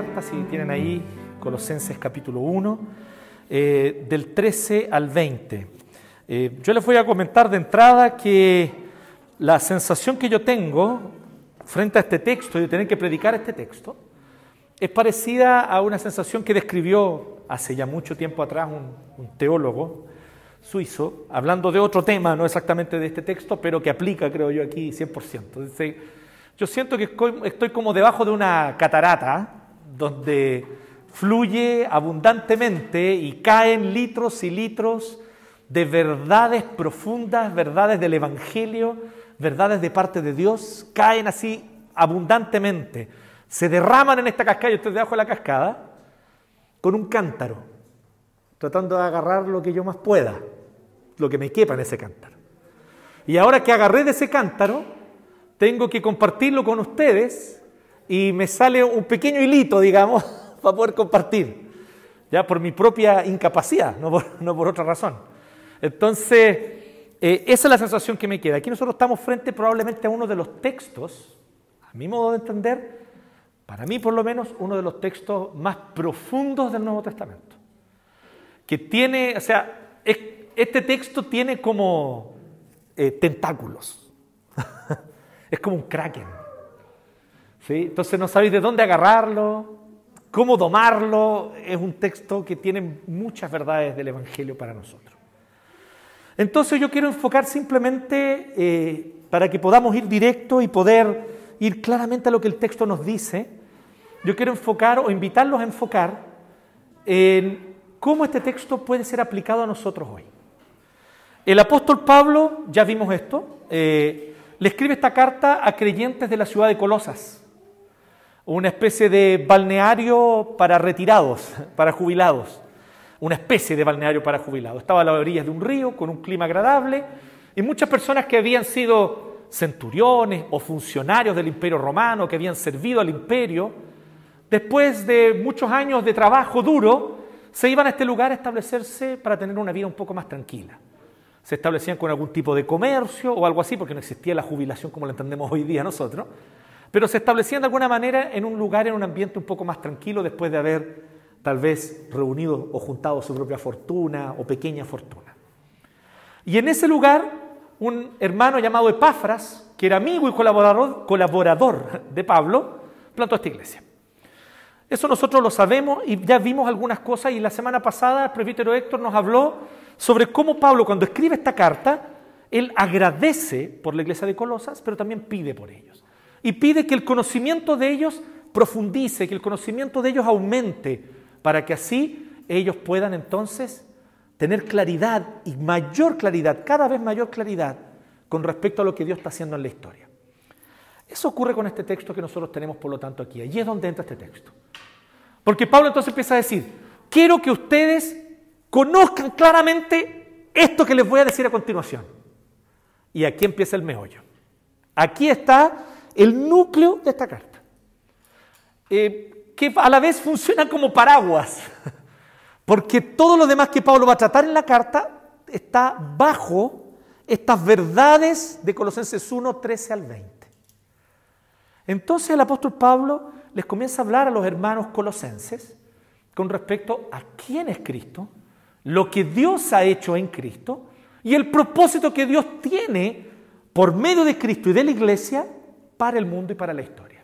la Biblia abierta, si tienen ahí Colosenses capítulo 1, eh, del 13 al 20. Eh, yo les voy a comentar de entrada que la sensación que yo tengo frente a este texto y de tener que predicar este texto es parecida a una sensación que describió hace ya mucho tiempo atrás un, un teólogo suizo, hablando de otro tema, no exactamente de este texto, pero que aplica, creo yo, aquí 100%. Dice, yo siento que estoy como debajo de una catarata donde fluye abundantemente y caen litros y litros de verdades profundas, verdades del Evangelio, verdades de parte de Dios, caen así abundantemente, se derraman en esta cascada, yo estoy debajo de la cascada, con un cántaro, tratando de agarrar lo que yo más pueda, lo que me quepa en ese cántaro. Y ahora que agarré de ese cántaro, tengo que compartirlo con ustedes y me sale un pequeño hilito, digamos, para poder compartir, ya por mi propia incapacidad, no por, otra razón. Entonces, eh, esa es la sensación que me queda. Aquí nosotros estamos frente probablemente a uno de los textos, a mi modo de entender, para mí por lo menos, uno de los textos más profundos del Nuevo Testamento. Que tiene, o sea, este texto tiene como eh, tentáculos. Es como un kraken. Entonces no sabéis de dónde agarrarlo, cómo domarlo. Es un texto que tiene muchas verdades del Evangelio para nosotros. Entonces yo quiero enfocar simplemente eh, para que podamos ir directo y poder ir claramente a lo que el texto nos dice. Yo quiero enfocar o invitarlos a enfocar en cómo este texto puede ser aplicado a nosotros hoy. El apóstol Pablo, ya vimos esto, eh, le escribe esta carta a creyentes de la ciudad de Colosas, una especie de balneario para retirados, para jubilados, una especie de balneario para jubilados. Estaba a las orillas de un río con un clima agradable y muchas personas que habían sido centuriones o funcionarios del imperio romano, que habían servido al imperio, después de muchos años de trabajo duro, se iban a este lugar a establecerse para tener una vida un poco más tranquila se establecían con algún tipo de comercio o algo así, porque no existía la jubilación como la entendemos hoy día nosotros, pero se establecían de alguna manera en un lugar, en un ambiente un poco más tranquilo después de haber tal vez reunido o juntado su propia fortuna o pequeña fortuna. Y en ese lugar, un hermano llamado Epafras, que era amigo y colaborador, colaborador de Pablo, plantó esta iglesia. Eso nosotros lo sabemos y ya vimos algunas cosas y la semana pasada el presbítero Héctor nos habló sobre cómo Pablo cuando escribe esta carta, él agradece por la iglesia de Colosas, pero también pide por ellos. Y pide que el conocimiento de ellos profundice, que el conocimiento de ellos aumente, para que así ellos puedan entonces tener claridad y mayor claridad, cada vez mayor claridad con respecto a lo que Dios está haciendo en la historia. Eso ocurre con este texto que nosotros tenemos, por lo tanto, aquí. Allí es donde entra este texto. Porque Pablo entonces empieza a decir, quiero que ustedes conozcan claramente esto que les voy a decir a continuación. Y aquí empieza el meollo. Aquí está el núcleo de esta carta, eh, que a la vez funciona como paraguas, porque todo lo demás que Pablo va a tratar en la carta está bajo estas verdades de Colosenses 1, 13 al 20. Entonces el apóstol Pablo les comienza a hablar a los hermanos colosenses con respecto a quién es Cristo, lo que Dios ha hecho en Cristo y el propósito que Dios tiene por medio de Cristo y de la iglesia para el mundo y para la historia.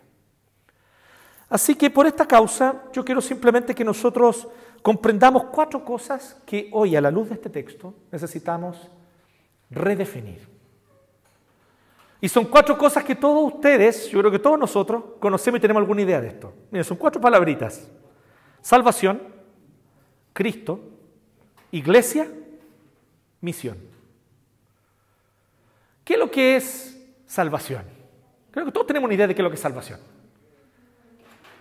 Así que por esta causa yo quiero simplemente que nosotros comprendamos cuatro cosas que hoy a la luz de este texto necesitamos redefinir. Y son cuatro cosas que todos ustedes, yo creo que todos nosotros, conocemos y tenemos alguna idea de esto. Miren, son cuatro palabritas. Salvación, Cristo, Iglesia, misión. ¿Qué es lo que es salvación? Creo que todos tenemos una idea de qué es lo que es salvación.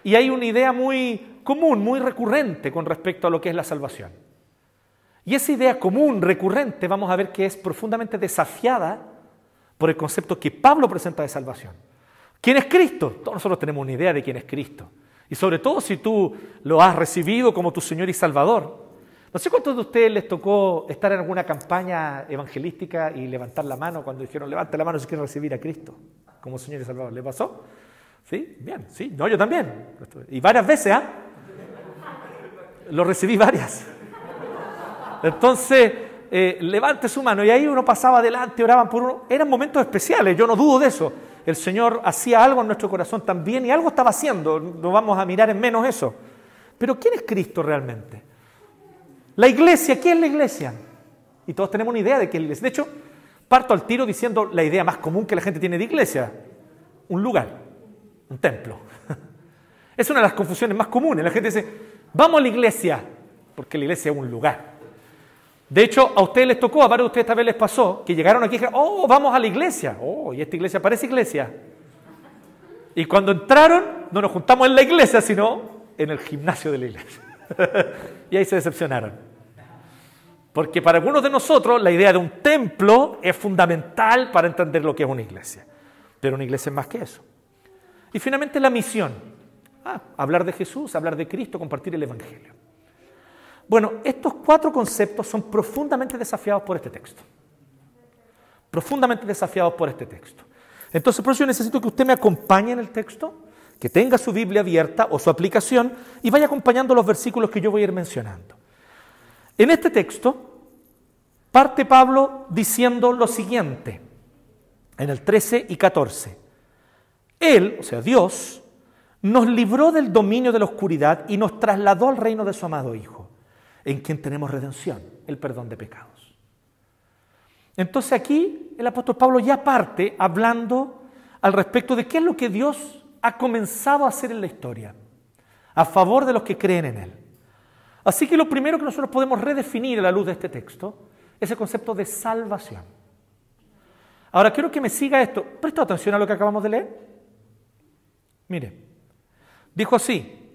Y hay una idea muy común, muy recurrente con respecto a lo que es la salvación. Y esa idea común, recurrente, vamos a ver que es profundamente desafiada por el concepto que Pablo presenta de salvación. ¿Quién es Cristo? Todos nosotros tenemos una idea de quién es Cristo. Y sobre todo si tú lo has recibido como tu Señor y Salvador. No sé cuántos de ustedes les tocó estar en alguna campaña evangelística y levantar la mano cuando dijeron, levante la mano si quiere recibir a Cristo como Señor y Salvador. ¿Le pasó? ¿Sí? Bien, sí, no, yo también. Y varias veces, ¿ah? Lo recibí varias. Entonces, eh, levante su mano y ahí uno pasaba adelante, oraban por uno. Eran momentos especiales, yo no dudo de eso. El Señor hacía algo en nuestro corazón también y algo estaba haciendo. No vamos a mirar en menos eso. Pero ¿quién es Cristo realmente? La iglesia, ¿qué es la iglesia? Y todos tenemos una idea de qué es la iglesia. De hecho, parto al tiro diciendo la idea más común que la gente tiene de iglesia. Un lugar, un templo. Es una de las confusiones más comunes. La gente dice, vamos a la iglesia, porque la iglesia es un lugar. De hecho, a ustedes les tocó, a varios de ustedes esta vez les pasó, que llegaron aquí y dijeron, oh, vamos a la iglesia. Oh, y esta iglesia parece iglesia. Y cuando entraron, no nos juntamos en la iglesia, sino en el gimnasio de la iglesia. y ahí se decepcionaron. Porque para algunos de nosotros la idea de un templo es fundamental para entender lo que es una iglesia. Pero una iglesia es más que eso. Y finalmente la misión. Ah, hablar de Jesús, hablar de Cristo, compartir el Evangelio. Bueno, estos cuatro conceptos son profundamente desafiados por este texto. Profundamente desafiados por este texto. Entonces, por eso yo necesito que usted me acompañe en el texto, que tenga su Biblia abierta o su aplicación y vaya acompañando los versículos que yo voy a ir mencionando. En este texto parte Pablo diciendo lo siguiente, en el 13 y 14. Él, o sea, Dios, nos libró del dominio de la oscuridad y nos trasladó al reino de su amado Hijo en quien tenemos redención, el perdón de pecados. Entonces aquí el apóstol Pablo ya parte hablando al respecto de qué es lo que Dios ha comenzado a hacer en la historia, a favor de los que creen en Él. Así que lo primero que nosotros podemos redefinir a la luz de este texto es el concepto de salvación. Ahora quiero que me siga esto. Presta atención a lo que acabamos de leer. Mire, dijo así,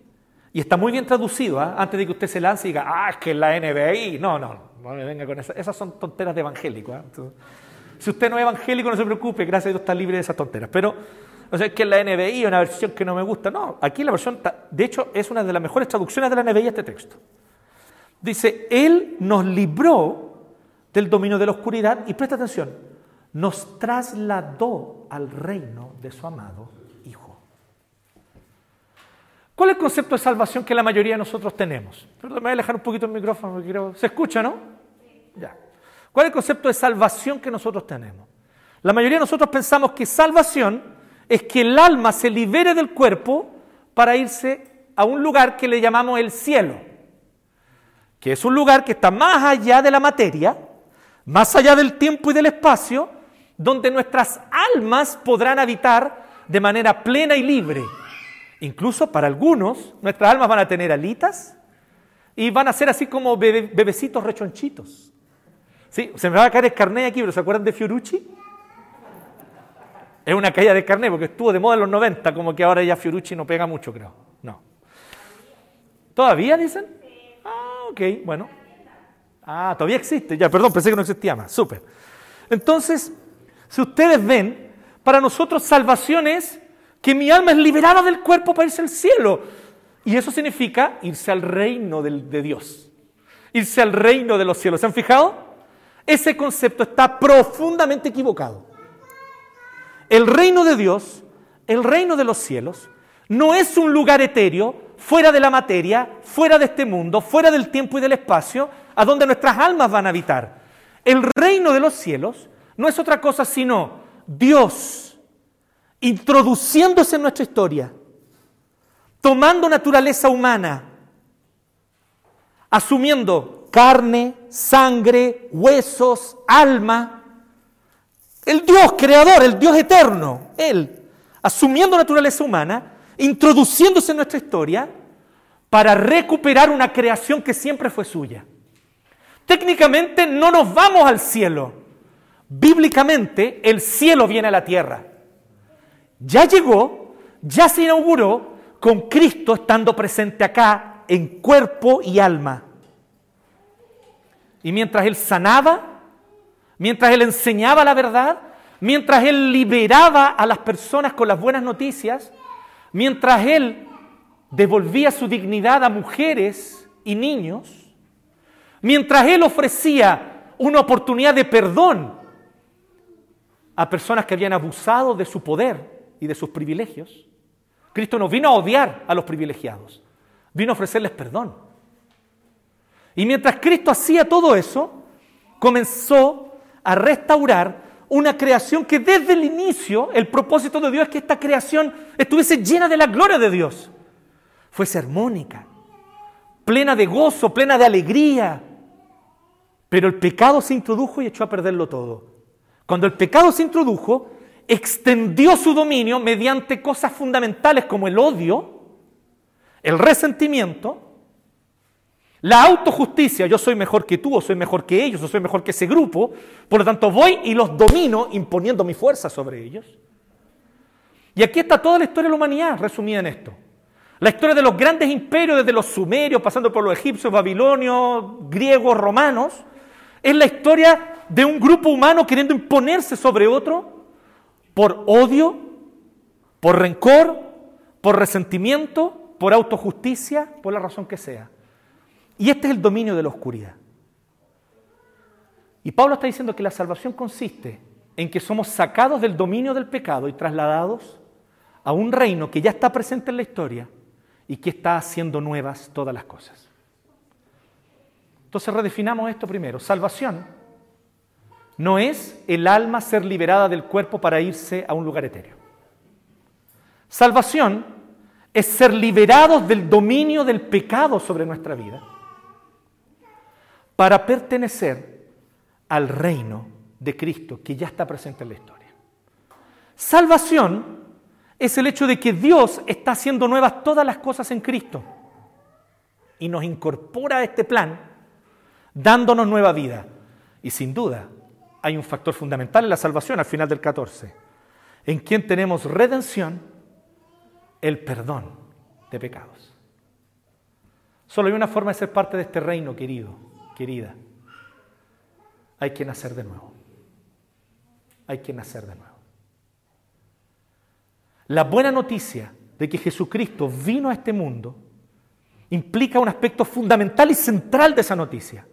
y está muy bien traducido, ¿ah? antes de que usted se lance y diga, ah, es que la NBI. No, no, no me venga con eso. Esas son tonteras de evangélico. ¿ah? si usted no es evangélico, no se preocupe, gracias a Dios está libre de esas tonteras. Pero, o sea, es que la NBI es una versión que no me gusta. No, aquí la versión, de hecho, es una de las mejores traducciones de la NBI este texto. Dice, Él nos libró del dominio de la oscuridad y presta atención, nos trasladó al reino de su amado ¿Cuál es el concepto de salvación que la mayoría de nosotros tenemos? Perdón, me voy a alejar un poquito el micrófono, creo... ¿se escucha, no? Ya. ¿Cuál es el concepto de salvación que nosotros tenemos? La mayoría de nosotros pensamos que salvación es que el alma se libere del cuerpo para irse a un lugar que le llamamos el cielo, que es un lugar que está más allá de la materia, más allá del tiempo y del espacio, donde nuestras almas podrán habitar de manera plena y libre. Incluso para algunos, nuestras almas van a tener alitas y van a ser así como bebecitos rechonchitos. Sí, se me va a caer el aquí, pero ¿se acuerdan de Fiorucci? Es una caída de carnet porque estuvo de moda en los 90, como que ahora ya Fiorucci no pega mucho, creo. No. ¿Todavía dicen? Ah, ok, bueno. Ah, todavía existe. Ya, perdón, pensé que no existía más. Súper. Entonces, si ustedes ven, para nosotros salvación es que mi alma es liberada del cuerpo para irse al cielo. Y eso significa irse al reino de, Dios, irse al reino de los cielos. ¿Se han fijado? Ese concepto está profundamente equivocado. El reino de Dios, el reino de los cielos, no es un lugar etéreo, fuera de la materia, fuera de este mundo, fuera del tiempo y del espacio, a donde nuestras almas van a habitar. El reino de los cielos no es otra cosa sino Dios introduciéndose en nuestra historia, tomando naturaleza humana, asumiendo carne, sangre, huesos, alma. El Dios creador, el Dios eterno, Él, asumiendo naturaleza humana, introduciéndose en nuestra historia para recuperar una creación que siempre fue suya. Técnicamente no nos vamos al cielo. Bíblicamente el cielo viene a la tierra ya llegó, ya se inauguró con Cristo estando presente acá en cuerpo y alma. Y mientras Él sanaba, mientras Él enseñaba la verdad, mientras Él liberaba a las personas con las buenas noticias, mientras Él devolvía su dignidad a mujeres y niños, mientras Él ofrecía una oportunidad de perdón a personas que habían abusado de su poder, y de sus privilegios, Cristo no vino a odiar a los privilegiados, vino a ofrecerles perdón. Y mientras Cristo hacía todo eso, comenzó a restaurar una creación que desde el inicio el propósito de Dios es que esta creación estuviese llena de la gloria de Dios. Fuese armónica, plena de gozo, plena de alegría. Pero el pecado se introdujo y echó a perderlo todo. Cuando el pecado se introdujo, extendió su dominio mediante cosas fundamentales como el odio, el resentimiento, la autojusticia, yo soy mejor que tú, o soy mejor que ellos, o soy mejor que ese grupo, por lo tanto voy y los domino imponiendo mi fuerza sobre ellos. Y aquí está toda la historia de la humanidad resumida en esto. La historia de los grandes imperios, desde los sumerios, pasando por los egipcios, babilonios, griegos, romanos, es la historia de un grupo humano queriendo imponerse sobre otro por odio, por rencor, por resentimiento, por autojusticia, por la razón que sea. Y este es el dominio de la oscuridad. Y Pablo está diciendo que la salvación consiste en que somos sacados del dominio del pecado y trasladados a un reino que ya está presente en la historia y que está haciendo nuevas todas las cosas. Entonces redefinamos esto primero. Salvación no es el alma ser liberada del cuerpo para irse a un lugar etéreo. Salvación es ser liberados del dominio del pecado sobre nuestra vida para pertenecer al reino de Cristo que ya está presente en la historia. Salvación es el hecho de que Dios está haciendo nuevas todas las cosas en Cristo y nos incorpora a este plan dándonos nueva vida. Y sin duda hay un factor fundamental en la salvación al final del 14, en quien tenemos redención, el perdón de pecados. Solo hay una forma de ser parte de este reino, querido, querida. Hay que nacer de nuevo. Hay que nacer de nuevo. La buena noticia de que Jesucristo vino a este mundo implica un aspecto fundamental y central de esa noticia.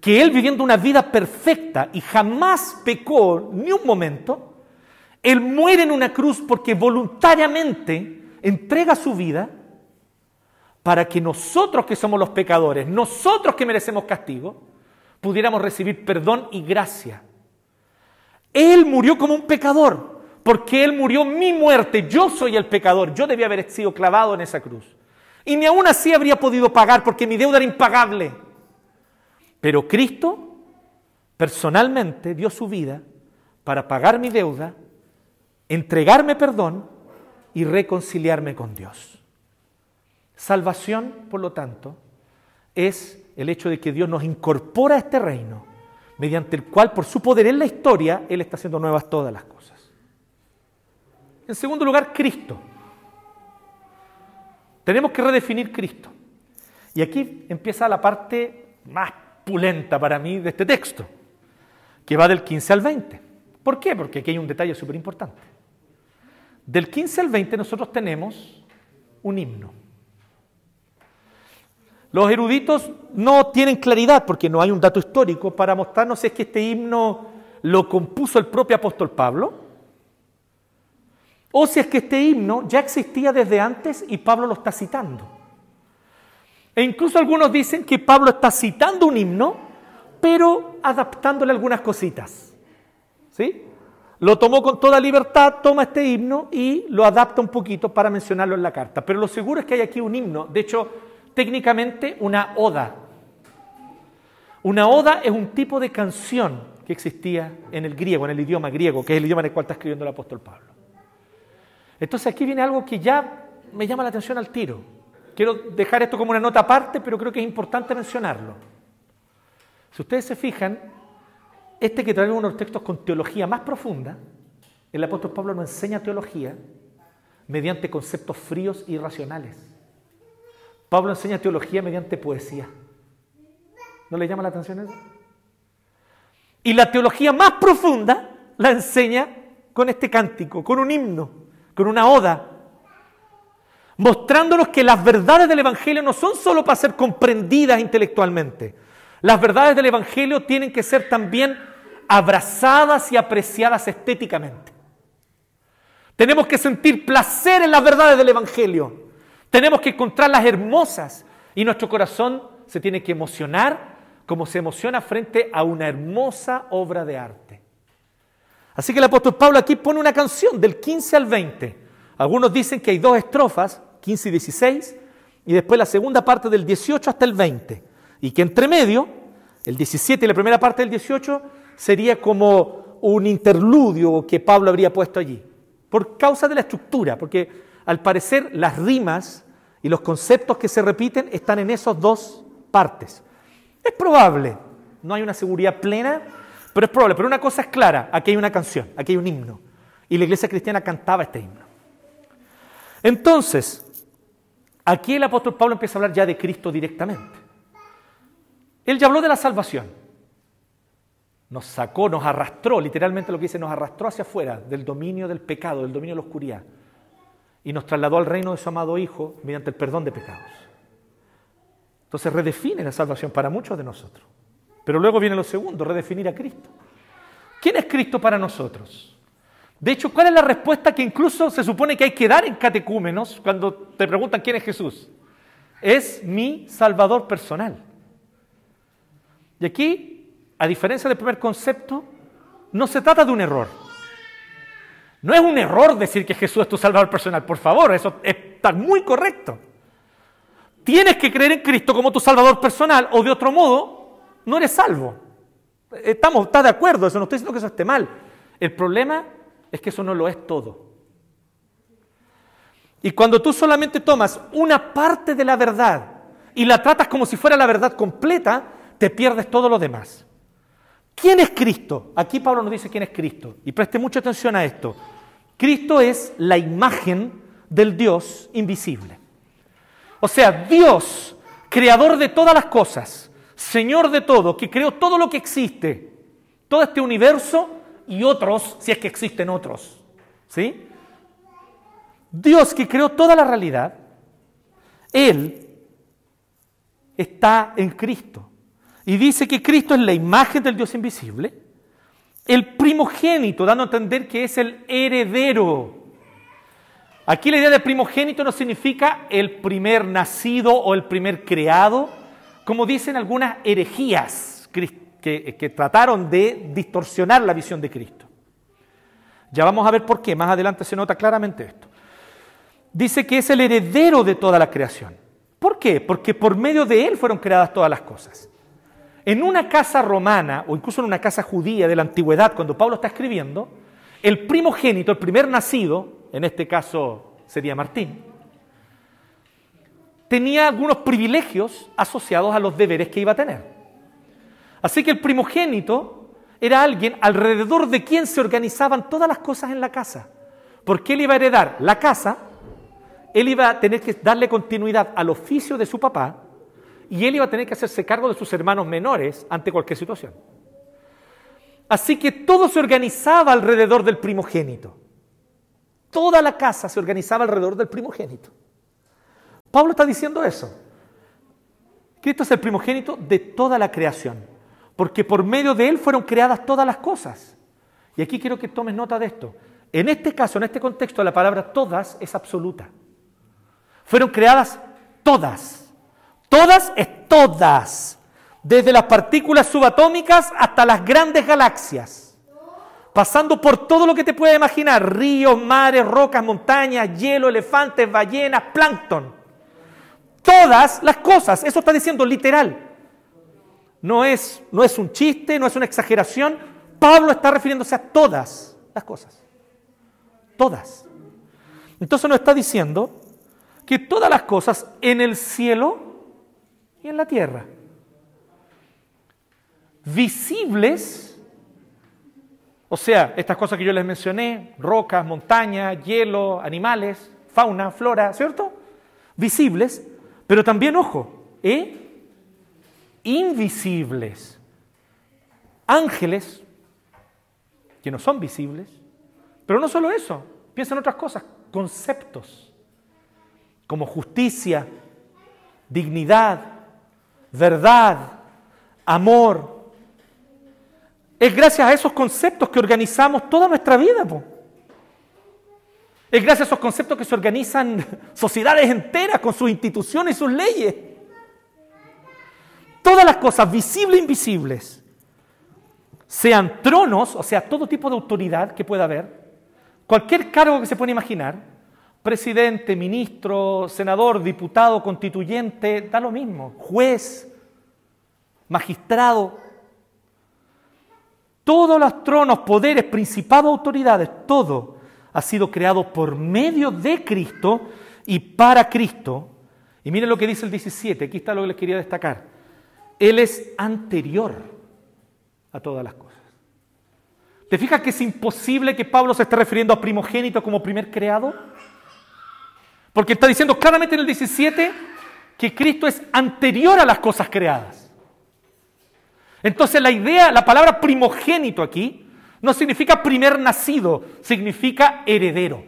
Que Él viviendo una vida perfecta y jamás pecó ni un momento, Él muere en una cruz porque voluntariamente entrega su vida para que nosotros que somos los pecadores, nosotros que merecemos castigo, pudiéramos recibir perdón y gracia. Él murió como un pecador, porque Él murió mi muerte, yo soy el pecador, yo debía haber sido clavado en esa cruz. Y ni aún así habría podido pagar porque mi deuda era impagable. Pero Cristo personalmente dio su vida para pagar mi deuda, entregarme perdón y reconciliarme con Dios. Salvación, por lo tanto, es el hecho de que Dios nos incorpora a este reino, mediante el cual, por su poder en la historia, Él está haciendo nuevas todas las cosas. En segundo lugar, Cristo. Tenemos que redefinir Cristo. Y aquí empieza la parte más pulenta para mí de este texto, que va del 15 al 20. ¿Por qué? Porque aquí hay un detalle súper importante. Del 15 al 20 nosotros tenemos un himno. Los eruditos no tienen claridad porque no hay un dato histórico para mostrarnos si es que este himno lo compuso el propio apóstol Pablo o si es que este himno ya existía desde antes y Pablo lo está citando. E incluso algunos dicen que Pablo está citando un himno, pero adaptándole algunas cositas. ¿Sí? Lo tomó con toda libertad, toma este himno y lo adapta un poquito para mencionarlo en la carta. Pero lo seguro es que hay aquí un himno, de hecho, técnicamente una oda. Una oda es un tipo de canción que existía en el griego, en el idioma griego, que es el idioma en el cual está escribiendo el apóstol Pablo. Entonces aquí viene algo que ya me llama la atención al tiro. Quiero dejar esto como una nota aparte, pero creo que es importante mencionarlo. Si ustedes se fijan, este que trae unos textos con teología más profunda, el apóstol Pablo nos enseña teología mediante conceptos fríos y racionales. Pablo enseña teología mediante poesía. ¿No le llama la atención eso? Y la teología más profunda la enseña con este cántico, con un himno con una oda, mostrándonos que las verdades del Evangelio no son solo para ser comprendidas intelectualmente. Las verdades del Evangelio tienen que ser también abrazadas y apreciadas estéticamente. Tenemos que sentir placer en las verdades del Evangelio. Tenemos que encontrarlas hermosas y nuestro corazón se tiene que emocionar como se emociona frente a una hermosa obra de arte. Así que el apóstol Pablo aquí pone una canción del 15 al 20. Algunos dicen que hay dos estrofas, 15 y 16, y después la segunda parte del 18 hasta el 20. Y que entre medio, el 17 y la primera parte del 18, sería como un interludio que Pablo habría puesto allí. Por causa de la estructura, porque al parecer las rimas y los conceptos que se repiten están en esas dos partes. Es probable, no hay una seguridad plena, pero es probable. Pero una cosa es clara, aquí hay una canción, aquí hay un himno. Y la iglesia cristiana cantaba este himno. Entonces, aquí el apóstol Pablo empieza a hablar ya de Cristo directamente. Él ya habló de la salvación. Nos sacó, nos arrastró, literalmente lo que dice, nos arrastró hacia afuera del dominio del pecado, del dominio de la oscuridad. Y nos trasladó al reino de su amado Hijo mediante el perdón de pecados. Entonces redefine la salvación para muchos de nosotros. Pero luego viene lo segundo, redefinir a Cristo. ¿Quién es Cristo para nosotros? De hecho, ¿cuál es la respuesta que incluso se supone que hay que dar en catecúmenos cuando te preguntan quién es Jesús? Es mi Salvador personal. Y aquí, a diferencia del primer concepto, no se trata de un error. No es un error decir que Jesús es tu Salvador personal, por favor, eso está muy correcto. Tienes que creer en Cristo como tu Salvador personal o de otro modo no eres salvo. Estamos, está de acuerdo, eso no estoy diciendo que eso esté mal. El problema es que eso no lo es todo. Y cuando tú solamente tomas una parte de la verdad y la tratas como si fuera la verdad completa, te pierdes todo lo demás. ¿Quién es Cristo? Aquí Pablo nos dice quién es Cristo. Y preste mucha atención a esto. Cristo es la imagen del Dios invisible. O sea, Dios, creador de todas las cosas, Señor de todo, que creó todo lo que existe, todo este universo y otros, si es que existen otros. ¿Sí? Dios que creó toda la realidad, Él está en Cristo. Y dice que Cristo es la imagen del Dios invisible, el primogénito, dando a entender que es el heredero Aquí la idea de primogénito no significa el primer nacido o el primer creado, como dicen algunas herejías que, trataron de distorsionar la visión de Cristo. Ya vamos a ver por qué, más adelante se nota claramente esto. Dice que es el heredero de toda la creación. ¿Por qué? Porque por medio de él fueron creadas todas las cosas. En una casa romana o incluso en una casa judía de la antigüedad, cuando Pablo está escribiendo, el primogénito, el primer nacido, en este caso sería Martín, tenía algunos privilegios asociados a los deberes que iba a tener. Así que el primogénito era alguien alrededor de quien se organizaban todas las cosas en la casa. Porque él iba a heredar la casa, él iba a tener que darle continuidad al oficio de su papá y él iba a tener que hacerse cargo de sus hermanos menores ante cualquier situación. Así que todo se organizaba alrededor del primogénito. Toda la casa se organizaba alrededor del primogénito. Pablo está diciendo eso. Cristo es el primogénito de toda la creación, porque por medio de él fueron creadas todas las cosas. Y aquí quiero que tomes nota de esto. En este caso, en este contexto, la palabra todas es absoluta. Fueron creadas todas. Todas es todas. Desde las partículas subatómicas hasta las grandes galaxias pasando por todo lo que te puedes imaginar, ríos, mares, rocas, montañas, hielo, elefantes, ballenas, plancton. Todas las cosas, eso está diciendo literal. No es, no es un chiste, no es una exageración. Pablo está refiriéndose a todas las cosas. Todas. Entonces nos está diciendo que todas las cosas en el cielo y en la tierra, visibles o sea, estas cosas que yo les mencioné, rocas, montañas, hielo, animales, fauna, flora, ¿cierto? Visibles, pero también, ojo, ¿eh? invisibles. Ángeles, que no son visibles, pero no solo eso, piensa en otras cosas, conceptos, como justicia, dignidad, verdad, amor, es gracias a esos conceptos que organizamos toda nuestra vida. Es gracias a esos conceptos que se organizan sociedades enteras con sus instituciones y sus leyes. Todas las cosas visibles e invisibles, sean tronos, o sea, todo tipo de autoridad que pueda haber, cualquier cargo que se pueda imaginar, presidente, ministro, senador, diputado, constituyente, da lo mismo, juez, magistrado, todos los tronos, poderes, principados, autoridades, todo ha sido creado por medio de Cristo y para Cristo. Y miren lo que dice el 17, aquí está lo que les quería destacar. Él es anterior a todas las cosas. ¿Te fijas que es imposible que Pablo se esté refiriendo a primogénito como primer creado? Porque está diciendo claramente en el 17 que Cristo es anterior a las cosas creadas. Entonces la idea, la palabra primogénito aquí, no significa primer nacido, significa heredero.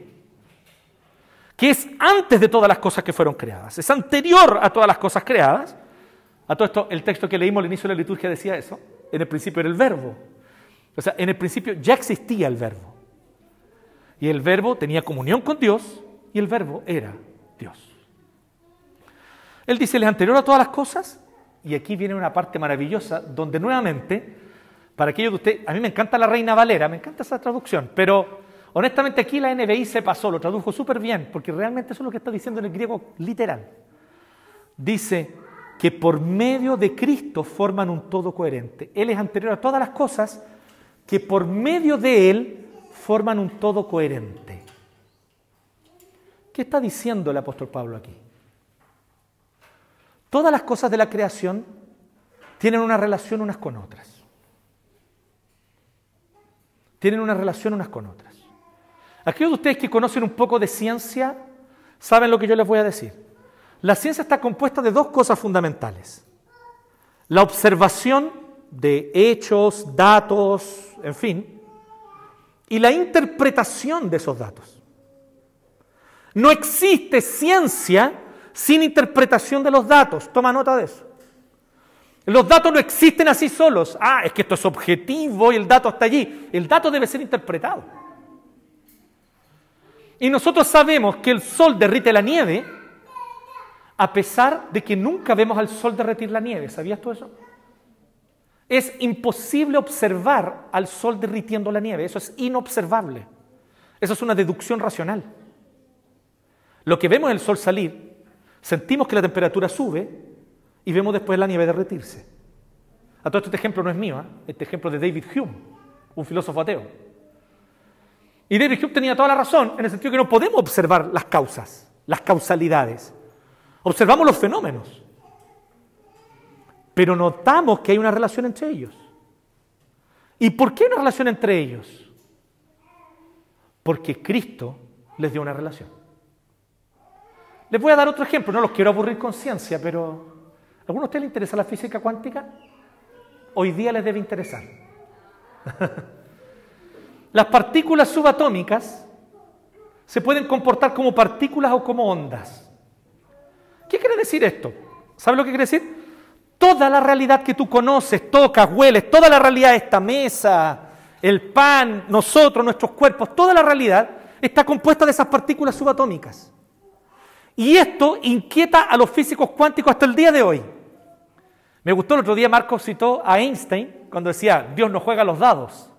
Que es antes de todas las cosas que fueron creadas. Es anterior a todas las cosas creadas. A todo esto, el texto que leímos al inicio de la liturgia decía eso. En el principio era el verbo. O sea, en el principio ya existía el verbo. Y el verbo tenía comunión con Dios y el verbo era Dios. Él dice, él es anterior a todas las cosas. Y aquí viene una parte maravillosa donde nuevamente para aquellos de ustedes, a mí me encanta la Reina Valera, me encanta esa traducción, pero honestamente aquí la NBI se pasó, lo tradujo súper bien, porque realmente eso es lo que está diciendo en el griego literal. Dice que por medio de Cristo forman un todo coherente. Él es anterior a todas las cosas, que por medio de Él forman un todo coherente. ¿Qué está diciendo el apóstol Pablo aquí? Todas las cosas de la creación tienen una relación unas con otras tienen una relación unas con otras. Aquellos de ustedes que conocen un poco de ciencia saben lo que yo les voy a decir. La ciencia está compuesta de dos cosas fundamentales. La observación de hechos, datos, en fin, y la interpretación de esos datos. No existe ciencia sin interpretación de los datos. Toma nota de eso. Los datos no existen así solos. Ah, es que esto es objetivo y el dato está allí. El dato debe ser interpretado. Y nosotros sabemos que el sol derrite la nieve a pesar de que nunca vemos al sol derretir la nieve. ¿Sabías tú eso? Es imposible observar al sol derritiendo la nieve. Eso es inobservable. Eso es una deducción racional. Lo que vemos el sol salir, sentimos que la temperatura sube y vemos después la nieve derretirse. A todo este ejemplo no es mío, ¿eh? este ejemplo de David Hume, un filósofo ateo. Y David Hume tenía toda la razón en el sentido que no podemos observar las causas, las causalidades. Observamos los fenómenos, pero notamos que hay una relación entre ellos. ¿Y por qué una relación entre ellos? Porque Cristo les dio una relación. Les voy a dar otro ejemplo, no los quiero aburrir con ciencia, pero ¿Alguno de ustedes le interesa la física cuántica? Hoy día les debe interesar. Las partículas subatómicas se pueden comportar como partículas o como ondas. ¿Qué quiere decir esto? ¿Sabe lo que quiere decir? Toda la realidad que tú conoces, tocas, hueles, toda la realidad de esta mesa, el pan, nosotros, nuestros cuerpos, toda la realidad está compuesta de esas partículas subatómicas. Y esto inquieta a los físicos cuánticos hasta el día de hoy. Me gustó el otro día, Marcos citó a Einstein cuando decía, Dios no juega los dados.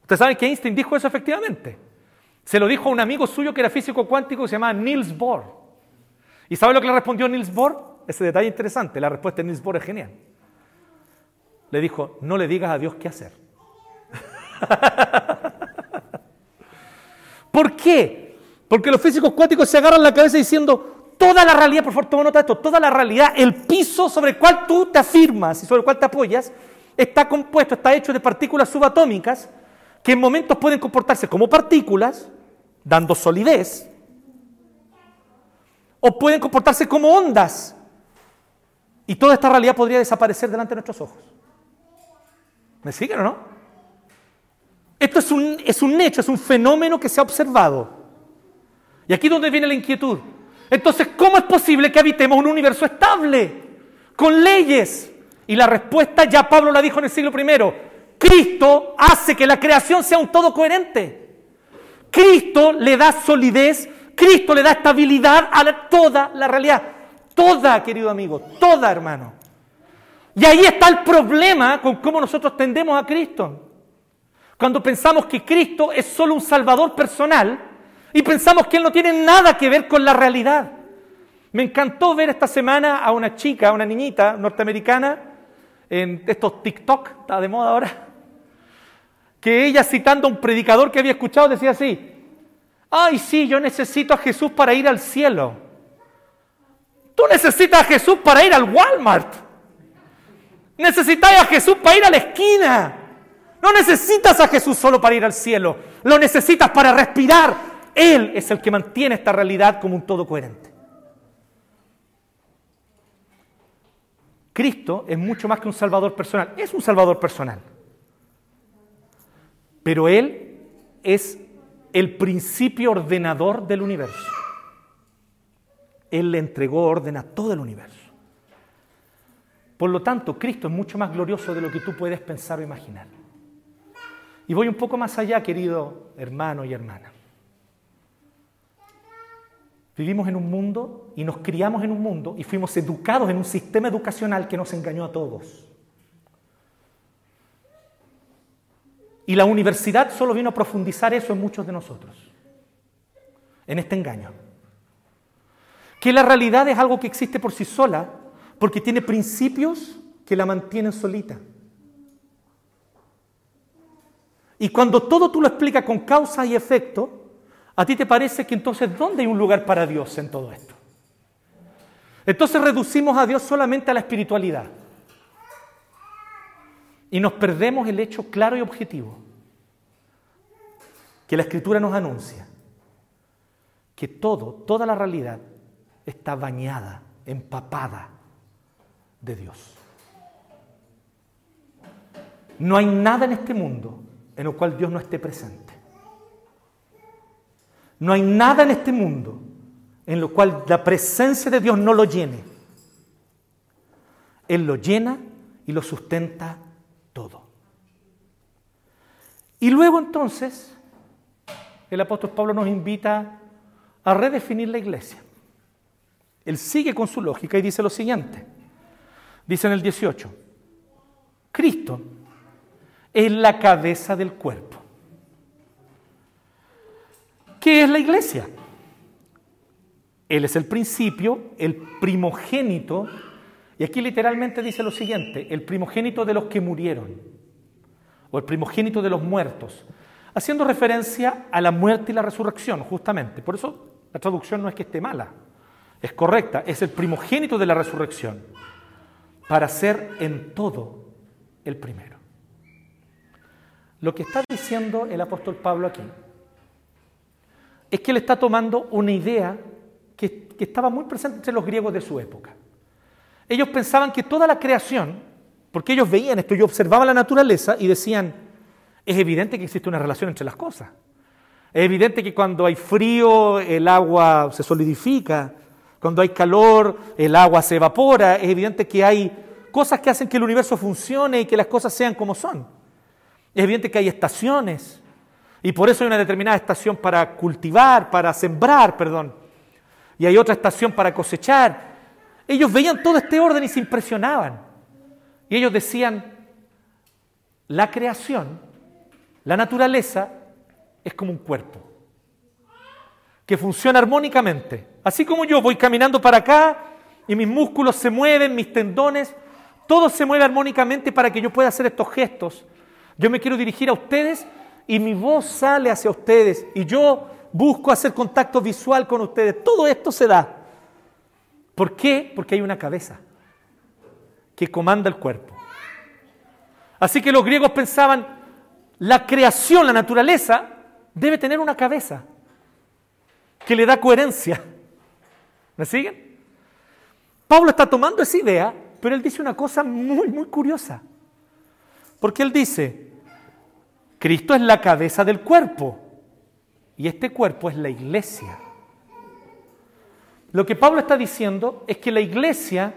Ustedes saben que Einstein dijo eso efectivamente. Se lo dijo a un amigo suyo que era físico cuántico que se llamaba Niels Bohr. ¿Y sabe lo que le respondió Niels Bohr? Ese detalle interesante, la respuesta de Niels Bohr es genial. Le dijo, no le digas a Dios qué hacer. ¿Por qué? Porque los físicos cuánticos se agarran la cabeza diciendo, toda la realidad, por favor, toma nota de esto, toda la realidad, el piso sobre el cual tú te afirmas y sobre el cual te apoyas, está compuesto, está hecho de partículas subatómicas que en momentos pueden comportarse como partículas, dando solidez, o pueden comportarse como ondas. Y toda esta realidad podría desaparecer delante de nuestros ojos. ¿Me siguen o no? Esto es un, es un hecho, es un fenómeno que se ha observado. Y aquí es donde viene la inquietud. Entonces, ¿cómo es posible que habitemos un universo estable, con leyes? Y la respuesta ya Pablo la dijo en el siglo I. Cristo hace que la creación sea un todo coherente. Cristo le da solidez, Cristo le da estabilidad a toda la realidad. Toda, querido amigo, toda, hermano. Y ahí está el problema con cómo nosotros tendemos a Cristo. Cuando pensamos que Cristo es solo un salvador personal y pensamos que Él no tiene nada que ver con la realidad. Me encantó ver esta semana a una chica, a una niñita norteamericana, en estos TikTok, está de moda ahora, que ella citando a un predicador que había escuchado decía así, ay sí, yo necesito a Jesús para ir al cielo. Tú necesitas a Jesús para ir al Walmart. Necesitas a Jesús para ir a la esquina. No necesitas a Jesús solo para ir al cielo. Lo necesitas para respirar. Él es el que mantiene esta realidad como un todo coherente. Cristo es mucho más que un salvador personal. Es un salvador personal. Pero Él es el principio ordenador del universo. Él le entregó orden a todo el universo. Por lo tanto, Cristo es mucho más glorioso de lo que tú puedes pensar o imaginar. Y voy un poco más allá, querido hermano y hermana. Vivimos en un mundo y nos criamos en un mundo y fuimos educados en un sistema educacional que nos engañó a todos. Y la universidad solo vino a profundizar eso en muchos de nosotros, en este engaño. Que la realidad es algo que existe por sí sola, porque tiene principios que la mantienen solita. Y cuando todo tú lo explicas con causa y efecto, a ti te parece que entonces ¿dónde hay un lugar para Dios en todo esto? Entonces reducimos a Dios solamente a la espiritualidad. Y nos perdemos el hecho claro y objetivo que la escritura nos anuncia, que todo, toda la realidad está bañada, empapada de Dios. No hay nada en este mundo en el cual Dios no esté presente. No hay nada en este mundo en lo cual la presencia de Dios no lo llene. Él lo llena y lo sustenta todo. Y luego entonces el apóstol Pablo nos invita a redefinir la iglesia. Él sigue con su lógica y dice lo siguiente. Dice en el 18, Cristo es la cabeza del cuerpo. ¿Qué es la iglesia? Él es el principio, el primogénito y aquí literalmente dice lo siguiente, el primogénito de los que murieron, o el primogénito de los muertos, haciendo referencia a la muerte y la resurrección, justamente. Por eso la traducción no es que esté mala, es correcta, es el primogénito de la resurrección, para ser en todo el primero. Lo que está diciendo el apóstol Pablo aquí es que él está tomando una idea que, estaba muy presente entre los griegos de su época. Ellos pensaban que toda la creación, porque ellos veían esto y observaban la naturaleza y decían, es evidente que existe una relación entre las cosas. Es evidente que cuando hay frío el agua se solidifica, cuando hay calor el agua se evapora, es evidente que hay cosas que hacen que el universo funcione y que las cosas sean como son. Es evidente que hay estaciones y por eso hay una determinada estación para cultivar, para sembrar, perdón, y hay otra estación para cosechar, ellos veían todo este orden y se impresionaban. Y ellos decían, la creación, la naturaleza, es como un cuerpo, que funciona armónicamente. Así como yo voy caminando para acá y mis músculos se mueven, mis tendones, todo se mueve armónicamente para que yo pueda hacer estos gestos. Yo me quiero dirigir a ustedes y mi voz sale hacia ustedes y yo busco hacer contacto visual con ustedes. Todo esto se da ¿Por qué? Porque hay una cabeza que comanda el cuerpo. Así que los griegos pensaban, la creación, la naturaleza, debe tener una cabeza que le da coherencia. ¿Me siguen? Pablo está tomando esa idea, pero él dice una cosa muy, muy curiosa. Porque él dice, Cristo es la cabeza del cuerpo y este cuerpo es la iglesia. Lo que Pablo está diciendo es que la iglesia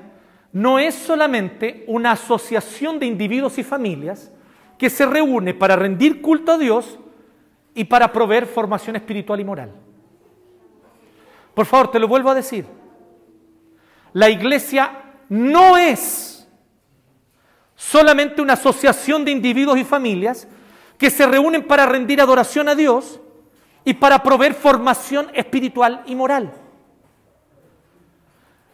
no es solamente una asociación de individuos y familias que se reúne para rendir culto a Dios y para proveer formación espiritual y moral. Por favor, te lo vuelvo a decir. La iglesia no es solamente una asociación de individuos y familias que se reúnen para rendir adoración a Dios y para proveer formación espiritual y moral.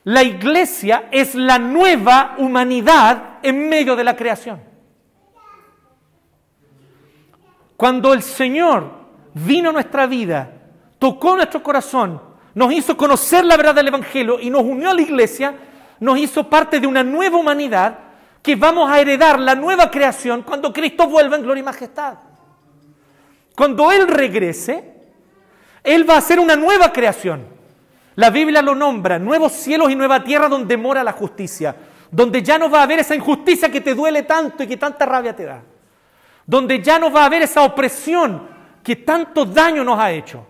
La iglesia es la nueva humanidad en medio de la creación. Cuando el Señor vino a nuestra vida, tocó nuestro corazón, nos hizo conocer la verdad del Evangelio y nos unió a la iglesia, nos hizo parte de una nueva humanidad que vamos a heredar la nueva creación cuando Cristo vuelva en gloria y majestad. Cuando Él regrese, Él va a hacer una nueva creación. La Biblia lo nombra, nuevos cielos y nueva tierra donde mora la justicia, donde ya no va a haber esa injusticia que te duele tanto y que tanta rabia te da, donde ya no va a haber esa opresión que tanto daño nos ha hecho,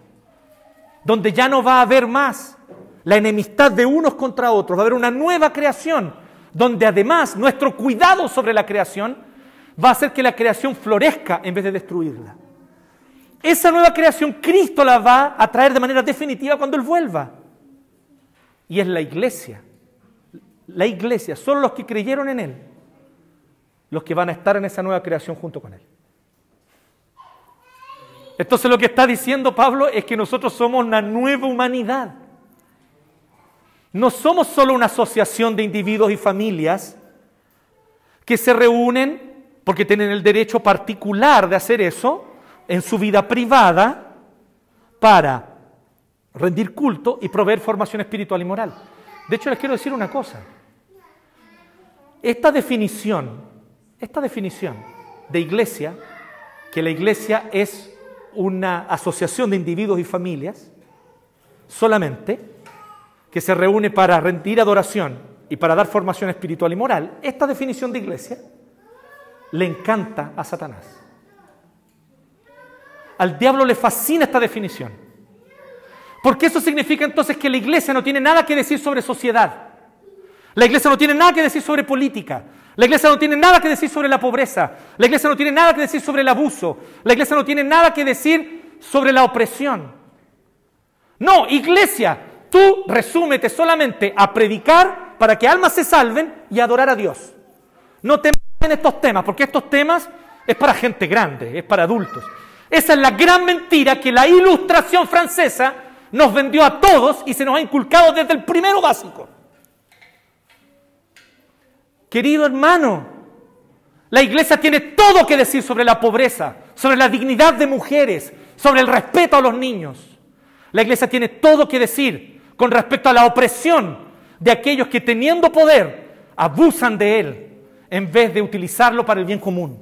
donde ya no va a haber más la enemistad de unos contra otros, va a haber una nueva creación, donde además nuestro cuidado sobre la creación va a hacer que la creación florezca en vez de destruirla. Esa nueva creación Cristo la va a traer de manera definitiva cuando Él vuelva. Y es la iglesia. La iglesia, son los que creyeron en Él, los que van a estar en esa nueva creación junto con Él. Entonces lo que está diciendo Pablo es que nosotros somos una nueva humanidad. No somos solo una asociación de individuos y familias que se reúnen porque tienen el derecho particular de hacer eso en su vida privada para rendir culto y proveer formación espiritual y moral. De hecho, les quiero decir una cosa. Esta definición, esta definición de iglesia, que la iglesia es una asociación de individuos y familias, solamente, que se reúne para rendir adoración y para dar formación espiritual y moral, esta definición de iglesia le encanta a Satanás. Al diablo le fascina esta definición. Porque eso significa entonces que la iglesia no tiene nada que decir sobre sociedad. La iglesia no tiene nada que decir sobre política. La iglesia no tiene nada que decir sobre la pobreza. La iglesia no tiene nada que decir sobre el abuso. La iglesia no tiene nada que decir sobre la opresión. No, iglesia, tú resúmete solamente a predicar para que almas se salven y adorar a Dios. No te en estos temas, porque estos temas es para gente grande, es para adultos. Esa es la gran mentira que la ilustración francesa nos vendió a todos y se nos ha inculcado desde el primero básico. Querido hermano, la iglesia tiene todo que decir sobre la pobreza, sobre la dignidad de mujeres, sobre el respeto a los niños. La iglesia tiene todo que decir con respecto a la opresión de aquellos que teniendo poder abusan de él en vez de utilizarlo para el bien común.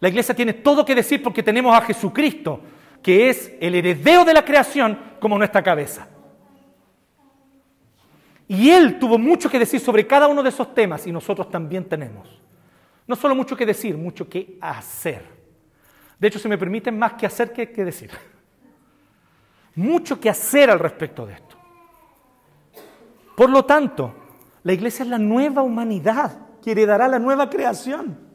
La iglesia tiene todo que decir porque tenemos a Jesucristo, que es el heredero de la creación como nuestra cabeza. Y Él tuvo mucho que decir sobre cada uno de esos temas y nosotros también tenemos. No solo mucho que decir, mucho que hacer. De hecho, si me permiten, más que hacer que, que decir. Mucho que hacer al respecto de esto. Por lo tanto, la iglesia es la nueva humanidad que heredará la nueva creación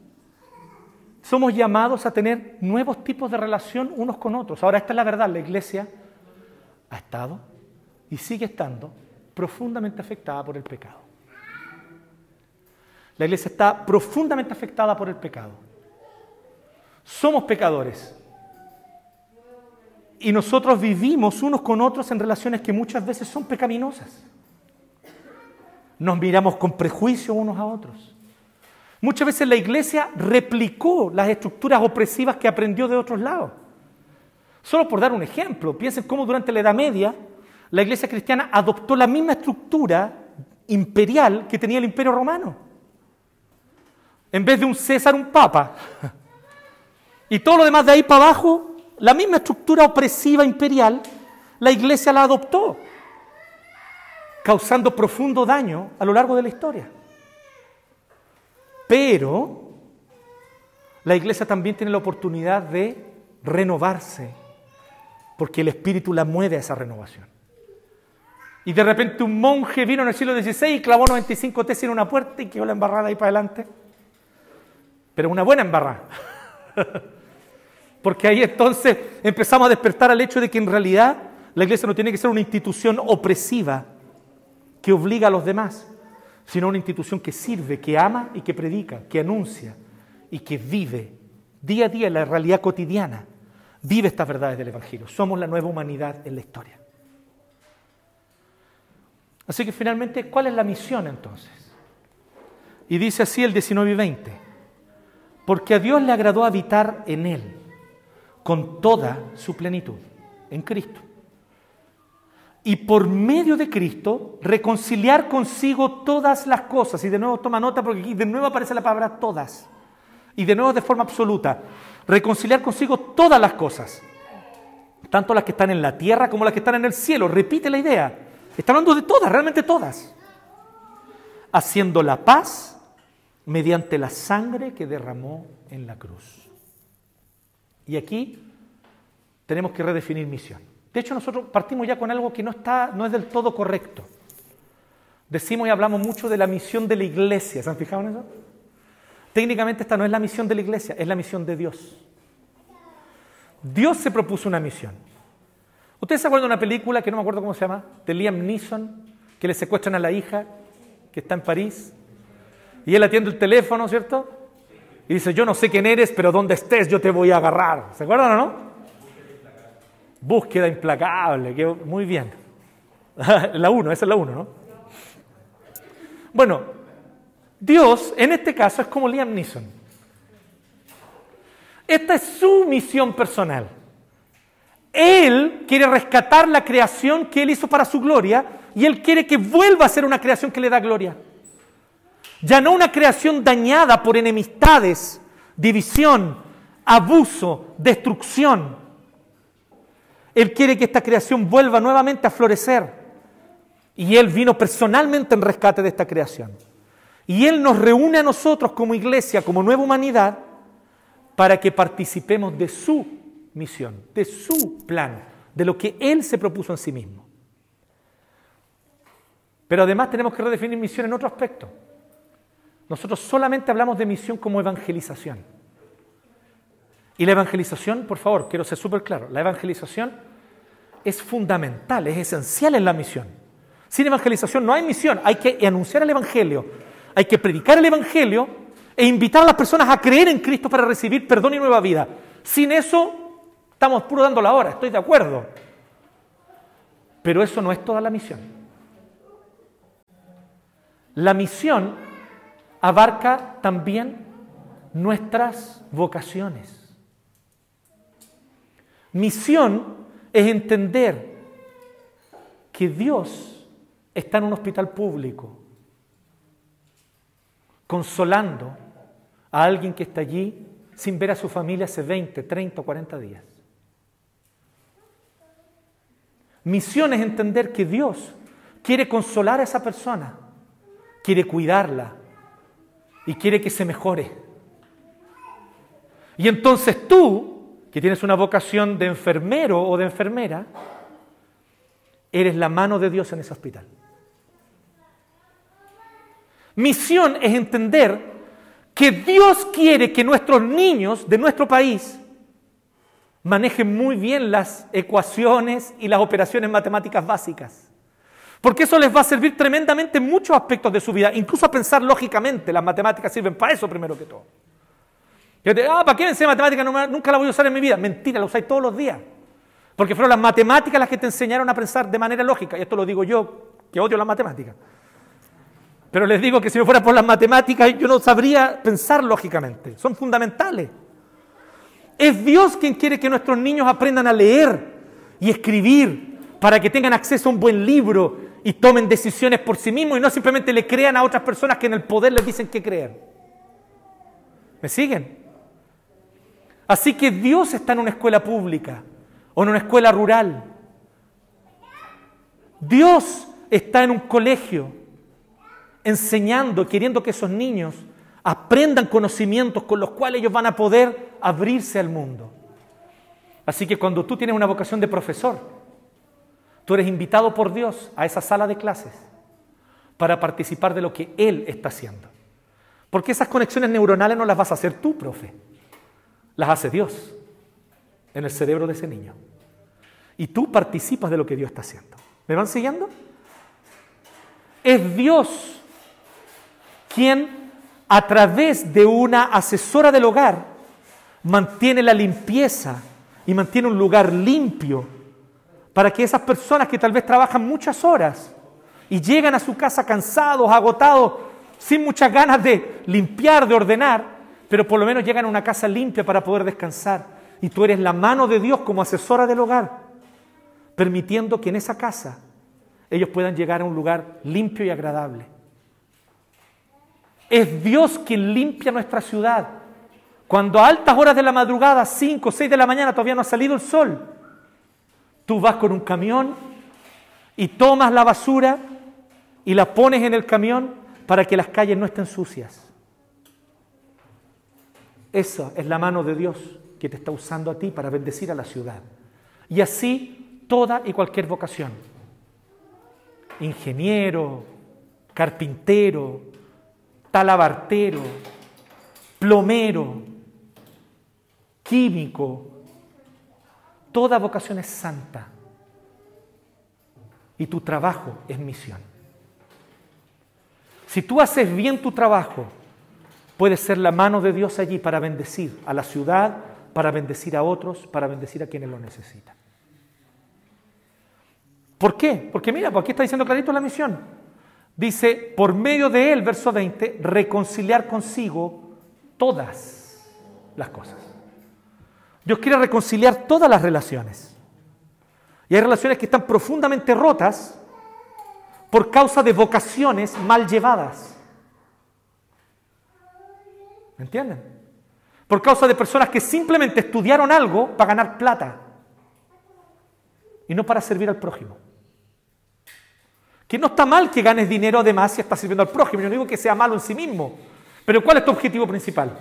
somos llamados a tener nuevos tipos de relación unos con otros. Ahora, esta es la verdad, la iglesia ha estado y sigue estando profundamente afectada por el pecado. La iglesia está profundamente afectada por el pecado. Somos pecadores. Y nosotros vivimos unos con otros en relaciones que muchas veces son pecaminosas. Nos miramos con prejuicio unos a otros. Muchas veces la iglesia replicó las estructuras opresivas que aprendió de otros lados. Solo por dar un ejemplo, piensen cómo durante la Edad Media la iglesia cristiana adoptó la misma estructura imperial que tenía el imperio romano. En vez de un César, un papa. Y todo lo demás de ahí para abajo, la misma estructura opresiva imperial, la iglesia la adoptó, causando profundo daño a lo largo de la historia. Pero la iglesia también tiene la oportunidad de renovarse, porque el Espíritu la mueve a esa renovación. Y de repente un monje vino en el siglo XVI y clavó 95 tesis en una puerta y quedó la embarrada ahí para adelante. Pero una buena embarrada. Porque ahí entonces empezamos a despertar al hecho de que en realidad la iglesia no tiene que ser una institución opresiva que obliga a los demás, sino una institución que sirve, que ama y que predica, que anuncia y que vive día a día en la realidad cotidiana. Vive estas verdades del Evangelio. Somos la nueva humanidad en la historia. Así que finalmente, ¿cuál es la misión entonces? Y dice así el 19 y 20. Porque a Dios le agradó habitar en Él con toda su plenitud, en Cristo. Y por medio de Cristo reconciliar consigo todas las cosas. Y de nuevo toma nota porque aquí de nuevo aparece la palabra todas. Y de nuevo de forma absoluta. Reconciliar consigo todas las cosas. Tanto las que están en la tierra como las que están en el cielo. Repite la idea. Está hablando de todas, realmente todas. Haciendo la paz mediante la sangre que derramó en la cruz. Y aquí tenemos que redefinir misión. De hecho, nosotros partimos ya con algo que no, está, no es del todo correcto. Decimos y hablamos mucho de la misión de la iglesia. ¿Se han fijado en eso? Técnicamente esta no es la misión de la iglesia, es la misión de Dios. Dios se propuso una misión. ¿Ustedes se acuerdan de una película que no me acuerdo cómo se llama? De Liam Neeson, que le secuestran a la hija, que está en París, y él atiende el teléfono, ¿cierto? Y dice, yo no sé quién eres, pero donde estés yo te voy a agarrar. ¿Se acuerdan o no? Búsqueda implacable, que muy bien. la uno, esa es la uno, ¿no? Bueno, Dios en este caso es como Liam Neeson. Esta es su misión personal. Él quiere rescatar la creación que Él hizo para su gloria y Él quiere que vuelva a ser una creación que le da gloria. Ya no una creación dañada por enemistades, división, abuso, destrucción. Él quiere que esta creación vuelva nuevamente a florecer. Y Él vino personalmente en rescate de esta creación. Y Él nos reúne a nosotros como iglesia, como nueva humanidad, para que participemos de su misión, de su plan, de lo que Él se propuso en sí mismo. Pero además tenemos que redefinir misión en otro aspecto. Nosotros solamente hablamos de misión como evangelización. Y la evangelización, por favor, quiero ser súper claro, la evangelización es fundamental, es esencial en la misión. Sin evangelización no hay misión, hay que anunciar el Evangelio, hay que predicar el Evangelio e invitar a las personas a creer en Cristo para recibir perdón y nueva vida. Sin eso Estamos puro dando la hora, estoy de acuerdo. Pero eso no es toda la misión. La misión abarca también nuestras vocaciones. Misión es entender que Dios está en un hospital público, consolando a alguien que está allí sin ver a su familia hace 20, 30 o 40 días. Misión es entender que Dios quiere consolar a esa persona, quiere cuidarla y quiere que se mejore. Y entonces tú, que tienes una vocación de enfermero o de enfermera, eres la mano de Dios en ese hospital. Misión es entender que Dios quiere que nuestros niños de nuestro país manejen muy bien las ecuaciones y las operaciones matemáticas básicas. Porque eso les va a servir tremendamente en muchos aspectos de su vida, incluso a pensar lógicamente. Las matemáticas sirven para eso primero que todo. ah, ¿para qué enseñé matemáticas? nunca la voy a usar en mi vida. Mentira, la usáis todos los días. Porque fueron las matemáticas las que te enseñaron a pensar de manera lógica. Y esto lo digo yo, que odio las matemáticas. Pero les digo que si no fuera por las matemáticas, yo no sabría pensar lógicamente. Son fundamentales. Es Dios quien quiere que nuestros niños aprendan a leer y escribir para que tengan acceso a un buen libro y tomen decisiones por sí mismos y no simplemente le crean a otras personas que en el poder les dicen qué creer. ¿Me siguen? Así que Dios está en una escuela pública o en una escuela rural. Dios está en un colegio enseñando, queriendo que esos niños aprendan conocimientos con los cuales ellos van a poder abrirse al mundo. Así que cuando tú tienes una vocación de profesor, tú eres invitado por Dios a esa sala de clases para participar de lo que Él está haciendo. Porque esas conexiones neuronales no las vas a hacer tú, profe, las hace Dios. en el cerebro de ese niño. Y tú participas de lo que Dios está haciendo. ¿Me van siguiendo? Es Dios quien a través de una asesora del hogar mantiene la limpieza y mantiene un lugar limpio para que esas personas que tal vez trabajan muchas horas y llegan a su casa cansados, agotados, sin muchas ganas de limpiar, de ordenar, pero por lo menos llegan a una casa limpia para poder descansar. Y tú eres la mano de Dios como asesora del hogar, permitiendo que en esa casa ellos puedan llegar a un lugar limpio y agradable. Es Dios quien limpia nuestra ciudad. Cuando a altas horas de la madrugada, 5 o 6 de la mañana, todavía no ha salido el sol, tú vas con un camión y tomas la basura y la pones en el camión para que las calles no estén sucias. Esa es la mano de Dios que te está usando a ti para bendecir a la ciudad. Y así toda y cualquier vocación. Ingeniero, carpintero, talabartero, plomero, químico, toda vocación es santa. Y tu trabajo es misión. Si tú haces bien tu trabajo, puedes ser la mano de Dios allí para bendecir a la ciudad, para bendecir a otros, para bendecir a quienes lo necesitan. ¿Por qué? Porque mira, pues aquí está diciendo clarito la misión. Dice, por medio de él, verso 20, reconciliar consigo todas las cosas. Dios quiere reconciliar todas las relaciones. Y hay relaciones que están profundamente rotas por causa de vocaciones mal llevadas. ¿Me entienden? Por causa de personas que simplemente estudiaron algo para ganar plata y no para servir al prójimo. Que no está mal que ganes dinero además si estás sirviendo al prójimo. Yo no digo que sea malo en sí mismo. Pero ¿cuál es tu objetivo principal?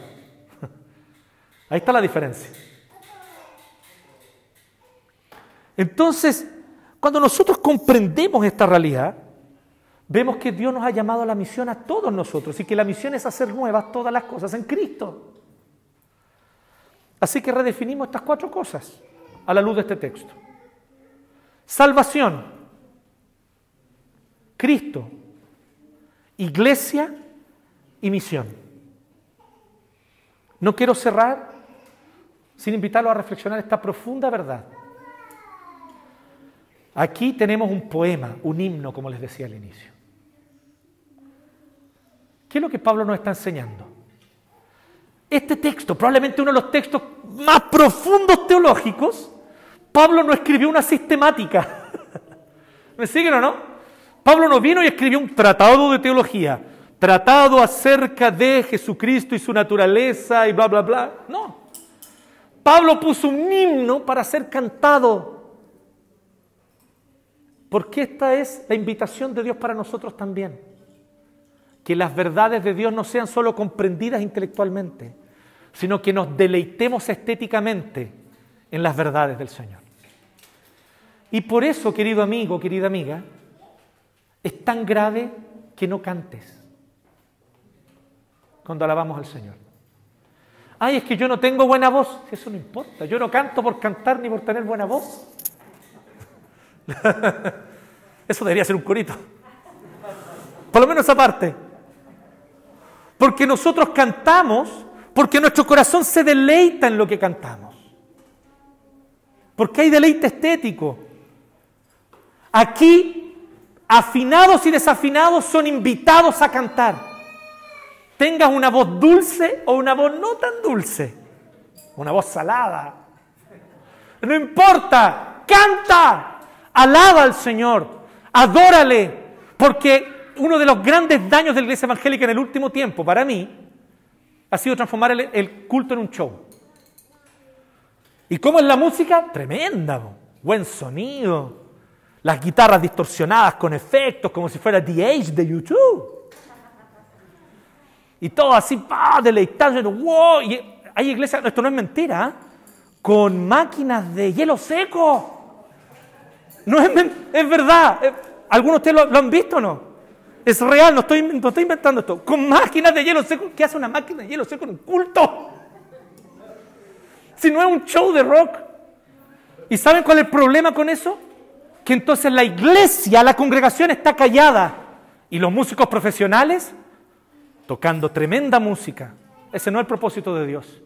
Ahí está la diferencia. Entonces, cuando nosotros comprendemos esta realidad, vemos que Dios nos ha llamado a la misión a todos nosotros y que la misión es hacer nuevas todas las cosas en Cristo. Así que redefinimos estas cuatro cosas a la luz de este texto. Salvación, Cristo, iglesia y misión. No quiero cerrar sin invitarlo a reflexionar esta profunda verdad. Aquí tenemos un poema, un himno, como les decía al inicio. ¿Qué es lo que Pablo nos está enseñando? Este texto, probablemente uno de los textos más profundos teológicos, Pablo no escribió una sistemática. ¿Me siguen o no? Pablo no vino y escribió un tratado de teología, tratado acerca de Jesucristo y su naturaleza y bla, bla, bla. No. Pablo puso un himno para ser cantado. Porque esta es la invitación de Dios para nosotros también que las verdades de Dios no sean solo comprendidas intelectualmente, sino que nos deleitemos estéticamente en las verdades del Señor. Y por eso, querido amigo, querida amiga, es tan grave que no cantes cuando alabamos al Señor. Ay, es que yo no tengo buena voz. Eso no importa. Yo no canto por cantar ni por tener buena voz. Eso debería ser un corito. Por lo menos esa parte. Porque nosotros cantamos, porque nuestro corazón se deleita en lo que cantamos. Porque hay deleite estético. Aquí, afinados y desafinados son invitados a cantar. Tengas una voz dulce o una voz no tan dulce. Una voz salada. No importa, canta, alaba al Señor, adórale, porque uno de los grandes daños de la iglesia evangélica en el último tiempo, para mí, ha sido transformar el, culto en un show. ¿Y cómo es la música? Tremenda, buen sonido, las guitarras distorsionadas con efectos, como si fuera The Age de YouTube. Y todo así, pa, deleitando, wow. Y hay iglesias, esto no es mentira, ¿eh? con máquinas de hielo seco. No es, es verdad. Eh, ¿Algunos de ustedes lo han visto o no? Es real, no estoy, no estoy inventando esto. Con máquinas de hielo seco. ¿Qué hace una máquina de hielo seco en un culto? Si no es un show de rock. ¿Y saben cuál es el problema con eso? Que entonces la iglesia, la congregación está callada y los músicos profesionales tocando tremenda música. Ese no es el propósito de Dios.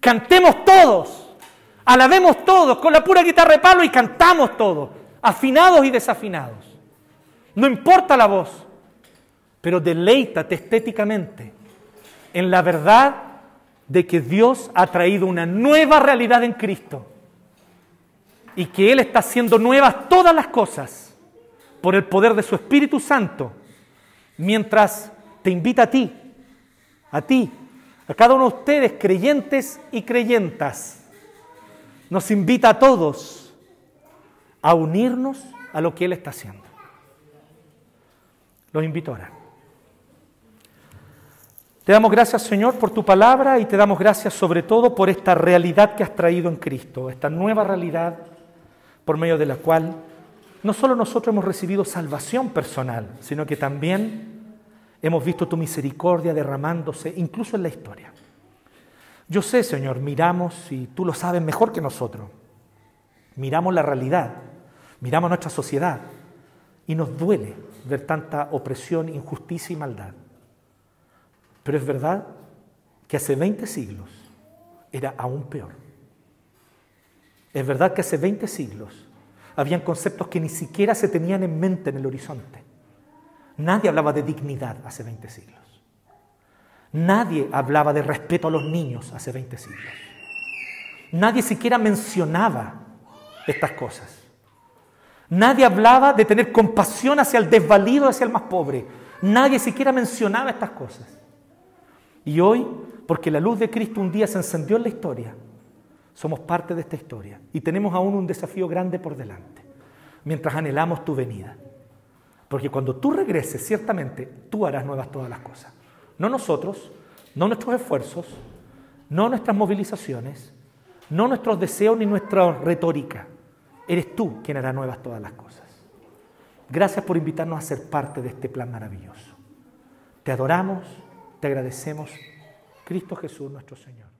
Cantemos todos, alabemos todos con la pura guitarra de palo y cantamos todos, afinados y desafinados. No importa la voz, pero deleítate estéticamente en la verdad de que Dios ha traído una nueva realidad en Cristo y que Él está haciendo nuevas todas las cosas por el poder de su Espíritu Santo, mientras te invita a ti, a ti, a cada uno de ustedes, creyentes y creyentas, nos invita a todos a unirnos a lo que Él está haciendo. Los invito ahora. Te damos gracias, Señor, por tu palabra y te damos gracias sobre todo por esta realidad que has traído en Cristo, esta nueva realidad por medio de la cual no solo nosotros hemos recibido salvación personal, sino que también hemos visto tu misericordia derramándose incluso en la historia. Yo sé, Señor, miramos, y tú lo sabes mejor que nosotros, miramos la realidad, miramos nuestra sociedad y nos duele ver tanta opresión, injusticia y maldad. Pero es verdad que hace 20 siglos era aún peor. Es verdad que hace 20 siglos habían conceptos que ni siquiera se tenían en mente en el horizonte. Nadie hablaba de dignidad hace 20 siglos. Nadie hablaba de respeto a los niños hace 20 siglos. Nadie siquiera mencionaba estas cosas. Nadie hablaba de tener compasión hacia el desvalido, hacia el más pobre. Nadie siquiera mencionaba estas cosas. Y hoy, porque la luz de Cristo un día se encendió en la historia, somos parte de esta historia y tenemos aún un desafío grande por delante, mientras anhelamos tu venida. Porque cuando tú regreses, ciertamente tú harás nuevas todas las cosas. No nosotros, no nuestros esfuerzos, no nuestras movilizaciones, no nuestros deseos ni nuestra retórica. Eres tú quien hará nuevas todas las cosas. Gracias por invitarnos a ser parte de este plan maravilloso. Te adoramos, te agradecemos, Cristo Jesús nuestro Señor.